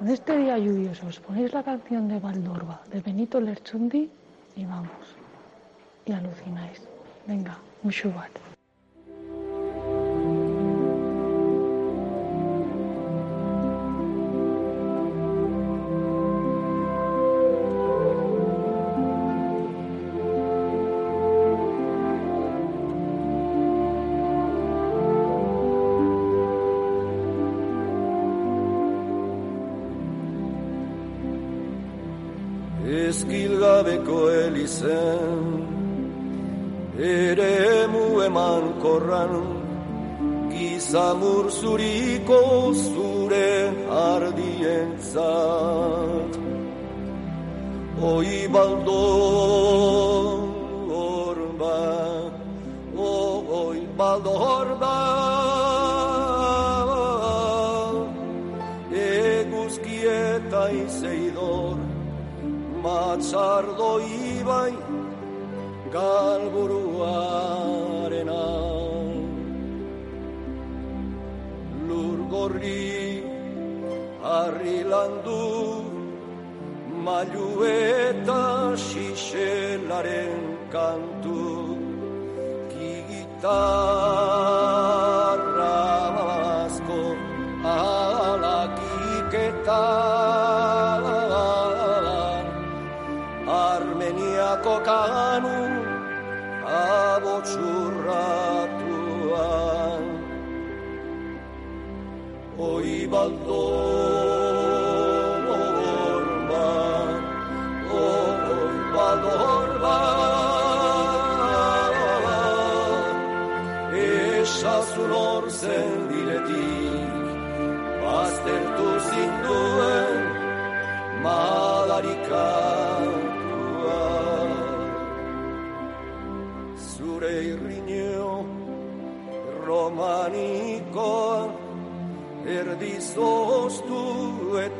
con este día lluvioso, os ponéis la canción de Valdorba, de Benito Lerchundi, y vamos, y alucináis. Venga, un shubat. Eskilgabeko elizen Ere mu eman korran Gizamur zuriko zure ardientzat Oi baldo horba Oi baldo horba Matzardo ibai galburuarena. Lur gorri harri landu Mailu eta xixelaren kantu Gigitarra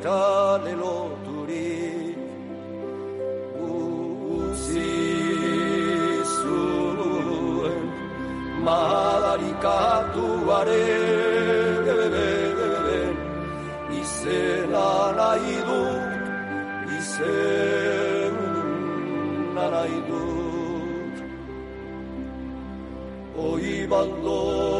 eta leloturik Uzi zuen madarikatuaren izena nahi dut, izena nahi dut. Oi baldo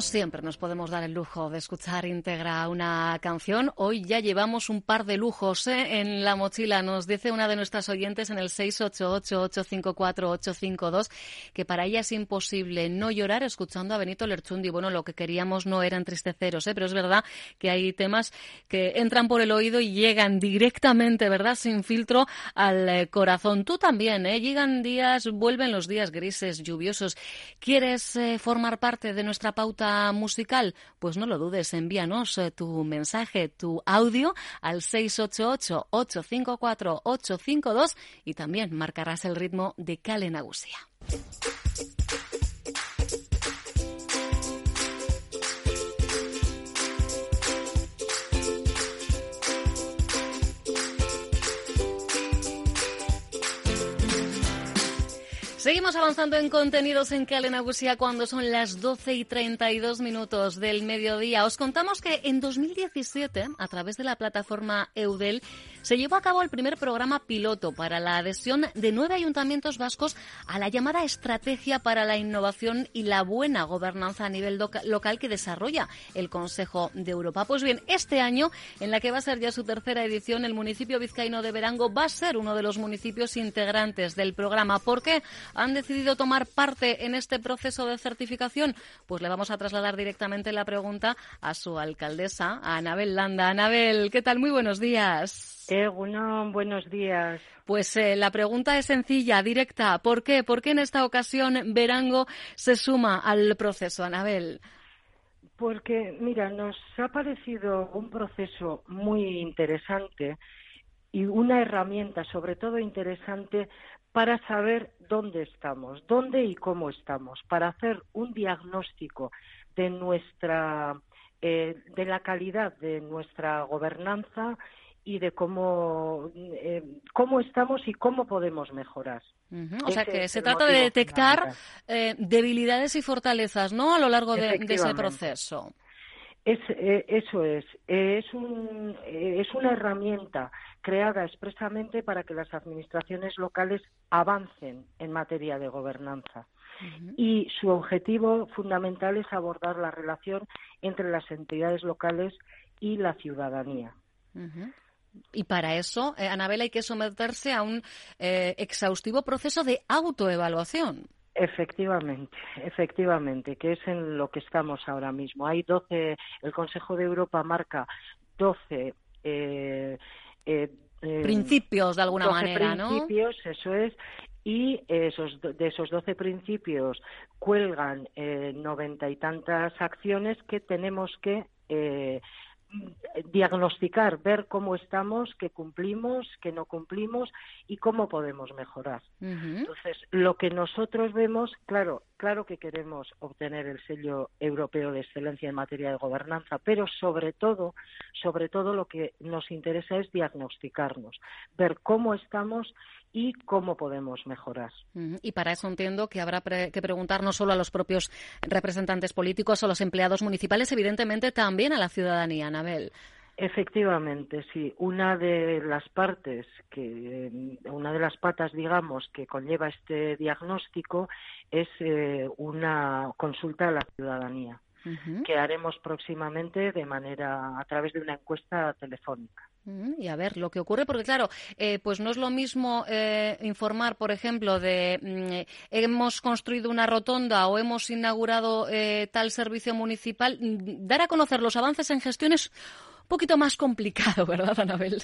Siempre nos podemos dar el lujo de escuchar íntegra una canción. Hoy ya llevamos un par de lujos ¿eh? en la mochila. Nos dice una de nuestras oyentes en el 688-854-852 que para ella es imposible no llorar escuchando a Benito Lerchundi. Bueno, lo que queríamos no era entristeceros, ¿eh? pero es verdad que hay temas que entran por el oído y llegan directamente, ¿verdad? Sin filtro al eh, corazón. Tú también, ¿eh? Llegan días, vuelven los días grises, lluviosos. ¿Quieres formar parte de nuestra pauta musical, pues no lo dudes, envíanos eh, tu mensaje, tu audio al 688-854-852 y también marcarás el ritmo de Calen Nagusia. Seguimos avanzando en contenidos en Calenagusia cuando son las 12 y 32 minutos del mediodía. Os contamos que en 2017, a través de la plataforma Eudel, se llevó a cabo el primer programa piloto para la adhesión de nueve ayuntamientos vascos a la llamada Estrategia para la Innovación y la Buena Gobernanza a nivel local que desarrolla el Consejo de Europa. Pues bien, este año, en la que va a ser ya su tercera edición, el municipio vizcaíno de Verango va a ser uno de los municipios integrantes del programa. ¿Por qué han decidido tomar parte en este proceso de certificación? Pues le vamos a trasladar directamente la pregunta a su alcaldesa, a Anabel Landa. Anabel, ¿qué tal? Muy buenos días. Eh, bueno, buenos días. Pues eh, la pregunta es sencilla, directa. ¿Por qué? ¿Por qué en esta ocasión Verango se suma al proceso, Anabel? Porque, mira, nos ha parecido un proceso muy interesante y una herramienta, sobre todo interesante, para saber dónde estamos, dónde y cómo estamos, para hacer un diagnóstico de nuestra, eh, de la calidad de nuestra gobernanza y de cómo, eh, cómo estamos y cómo podemos mejorar. O sea que se trata de detectar eh, debilidades y fortalezas, ¿no? A lo largo de, ese proceso. Es, eh, eso es. es, un, es una herramienta creada expresamente para que las administraciones locales avancen en materia de gobernanza. Y su objetivo fundamental es abordar la relación entre las entidades locales y la ciudadanía. Y para eso, eh, Anabel, hay que someterse a un eh, exhaustivo proceso de autoevaluación. Efectivamente, efectivamente, que es en lo que estamos ahora mismo. Hay 12, el Consejo de Europa marca 12 eh, principios de alguna manera, ¿no? Principios, eso es, y esos, de esos 12 principios cuelgan noventa y tantas acciones que tenemos que diagnosticar, ver cómo estamos, qué cumplimos, qué no cumplimos y cómo podemos mejorar. Entonces, lo que nosotros vemos, claro, claro que queremos obtener el sello europeo de excelencia en materia de gobernanza, pero sobre todo, sobre todo lo que nos interesa es diagnosticarnos, ver cómo estamos y cómo podemos mejorar. Y para eso entiendo que habrá que preguntar no solo a los propios representantes políticos o los empleados municipales, evidentemente también a la ciudadanía, Anabel. Efectivamente, sí. Una de las partes que, una de las patas, digamos, que conlleva este diagnóstico es eh, una consulta a la ciudadanía, que haremos próximamente de manera a través de una encuesta telefónica. Y a ver lo que ocurre, porque claro, eh, pues no es lo mismo eh, informar, por ejemplo, de mm, hemos construido una rotonda o hemos inaugurado eh, tal servicio municipal, mm, dar a conocer los avances en gestión es un poquito más complicado, ¿verdad, Anabel?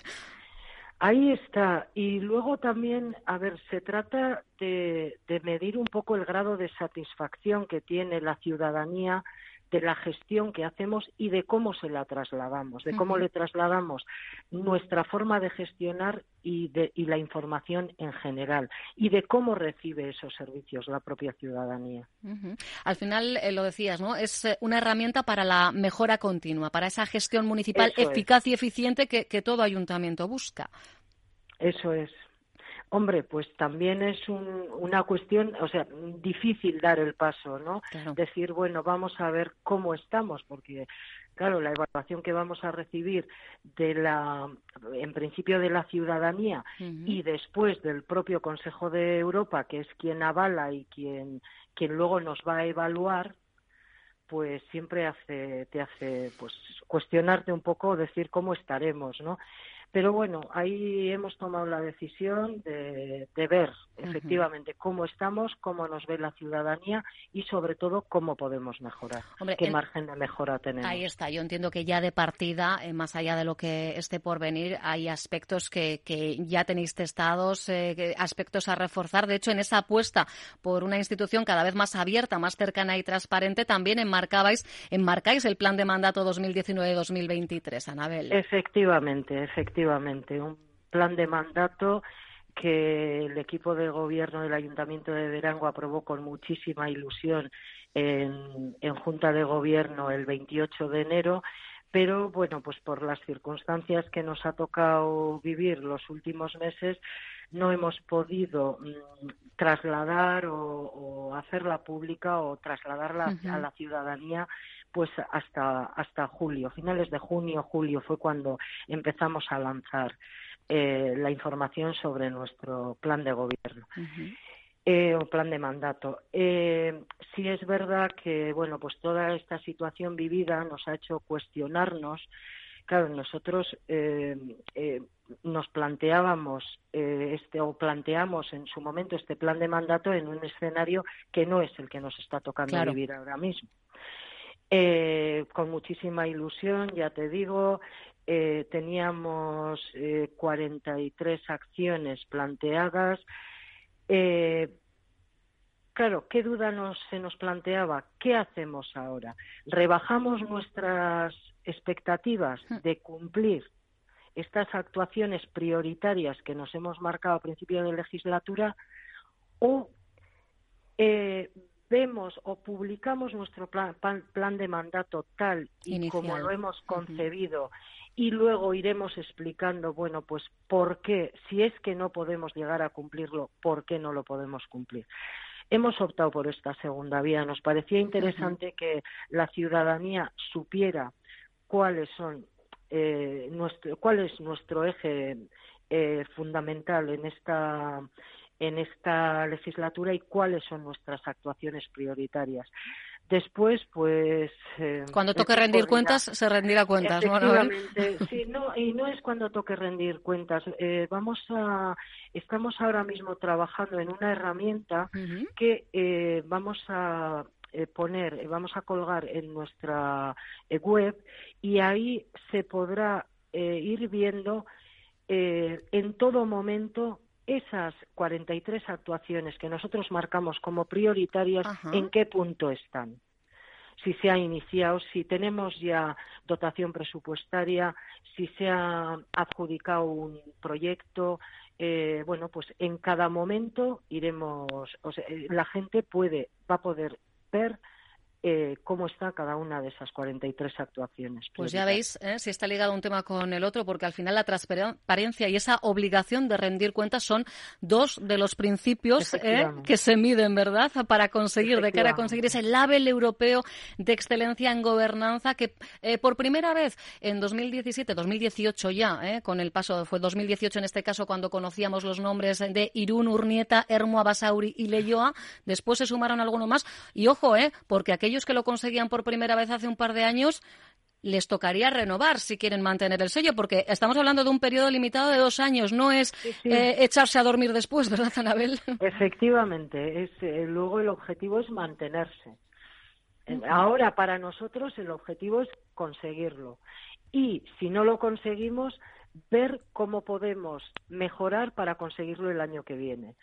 Ahí está. Y luego también, a ver, se trata de medir un poco el grado de satisfacción que tiene la ciudadanía de la gestión que hacemos y de cómo se la trasladamos, de cómo le trasladamos nuestra forma de gestionar y, de, y la información en general y de cómo recibe esos servicios la propia ciudadanía. Al final, eh, lo decías, ¿no? Es eh, una herramienta para la mejora continua, para esa gestión municipal eficaz y eficiente que, que todo ayuntamiento busca. Eso es. Hombre, pues también es una cuestión, o sea, difícil dar el paso, ¿no? Decir, bueno, vamos a ver cómo estamos, porque, claro, la evaluación que vamos a recibir de la, en principio de la ciudadanía y después del propio Consejo de Europa, que es quien avala y quien, quien luego nos va a evaluar, pues siempre hace, te hace, pues, cuestionarte un poco, decir cómo estaremos, ¿no? Pero bueno, ahí hemos tomado la decisión de, ver efectivamente cómo estamos, cómo nos ve la ciudadanía y sobre todo cómo podemos mejorar, qué margen de mejora tenemos. Ahí está, yo entiendo que ya de partida, eh, más allá de lo que esté por venir, hay aspectos que, ya tenéis testados, eh, aspectos a reforzar. De hecho, en esa apuesta por una institución cada vez más abierta, más cercana y transparente, también enmarcabais, enmarcáis el plan de mandato 2019-2023, Anabel. Efectivamente, efectivamente. Un plan de mandato que el equipo de gobierno del Ayuntamiento de Verango aprobó con muchísima ilusión en, en Junta de Gobierno el 28 de enero pero bueno, pues por las circunstancias que nos ha tocado vivir los últimos meses, no hemos podido mm, trasladar o, hacerla pública o trasladarla a la ciudadanía pues hasta hasta julio, finales de junio, julio fue cuando empezamos a lanzar eh, la información sobre nuestro plan de gobierno. Eh, o plan de mandato. Eh, sí es verdad que, bueno, pues toda esta situación vivida nos ha hecho cuestionarnos. Claro, nosotros eh, eh nos planteábamos este o planteamos en su momento este plan de mandato en un escenario que no es el que nos está tocando vivir ahora mismo. Con muchísima ilusión, ya te digo, teníamos 43 acciones planteadas. Eh, claro, ¿qué duda nos, se nos planteaba? ¿Qué hacemos ahora? ¿Rebajamos nuestras expectativas hmm. de cumplir estas actuaciones prioritarias que nos hemos marcado a principio de legislatura o eh, vemos o publicamos nuestro plan, plan, de mandato tal y como lo hemos concebido y luego iremos explicando, bueno, pues por qué, si es que no podemos llegar a cumplirlo, por qué no lo podemos cumplir. Hemos optado por esta segunda vía. Nos parecía interesante que la ciudadanía supiera cuáles son eh, nuestro, cuál es nuestro eje eh, fundamental en esta en esta legislatura y cuáles son nuestras actuaciones prioritarias. Después, pues... Eh, cuando toque rendir cuentas, se rendirá cuentas, ¿no? sí, no, y no es cuando toque rendir cuentas. Eh, vamos a... Estamos ahora mismo trabajando en una herramienta que eh, vamos a poner, vamos a colgar en nuestra web y ahí se podrá ir viendo en todo momento esas 43 actuaciones que nosotros marcamos como prioritarias, ¿en qué punto están? Si se ha iniciado, si tenemos ya dotación presupuestaria, si se ha adjudicado un proyecto, eh, bueno, pues en cada momento iremos, o sea, la gente puede, va a poder ver eh, cómo está cada una de esas 43 actuaciones. Pues ya veis ¿eh? si está ligado un tema con el otro, porque al final la transparencia y esa obligación de rendir cuentas son dos de los principios ¿eh? que se miden, ¿verdad?, para conseguir, de cara a conseguir ese label europeo de excelencia en gobernanza que por primera vez en 2017, 2018 ya, con el paso, fue 2018 en este caso cuando conocíamos los nombres de Irún, Urnieta, Hermo, Abasauri y Leyoa, después se sumaron algunos más, y ojo, ¿eh?, porque aquello que lo conseguían por primera vez hace un par de años les tocaría renovar si quieren mantener el sello, porque estamos hablando de un periodo limitado de dos años, no es eh, echarse a dormir después, ¿verdad, Anabel? Efectivamente, es, eh, luego el objetivo es mantenerse. Ahora, para nosotros, el objetivo es conseguirlo. Y si no lo conseguimos, ver cómo podemos mejorar para conseguirlo el año que viene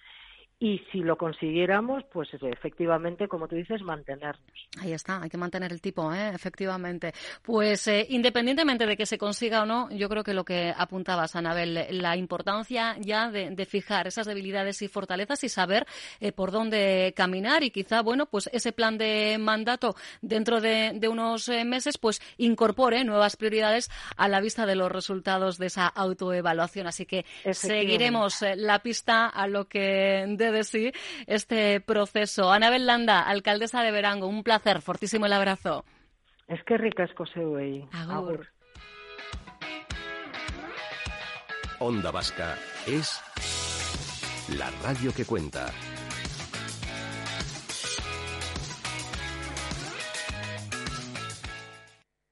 y si lo consiguiéramos, pues efectivamente, como tú dices, mantenernos. Ahí está, hay que mantener el tipo, ¿eh? efectivamente. Pues eh, independientemente de que se consiga o no, yo creo que lo que apuntabas, Anabel, la importancia ya de, fijar esas debilidades y fortalezas y saber eh, por dónde caminar y quizá, bueno, pues ese plan de mandato dentro de, de unos eh, meses, pues incorpore nuevas prioridades a la vista de los resultados de esa autoevaluación. Así que seguiremos la pista a lo que de sí este proceso. Anabel Landa, alcaldesa de Verango, un placer, fortísimo el abrazo. Es que ricasco Agur. Agur. Onda Vasca es la radio que cuenta.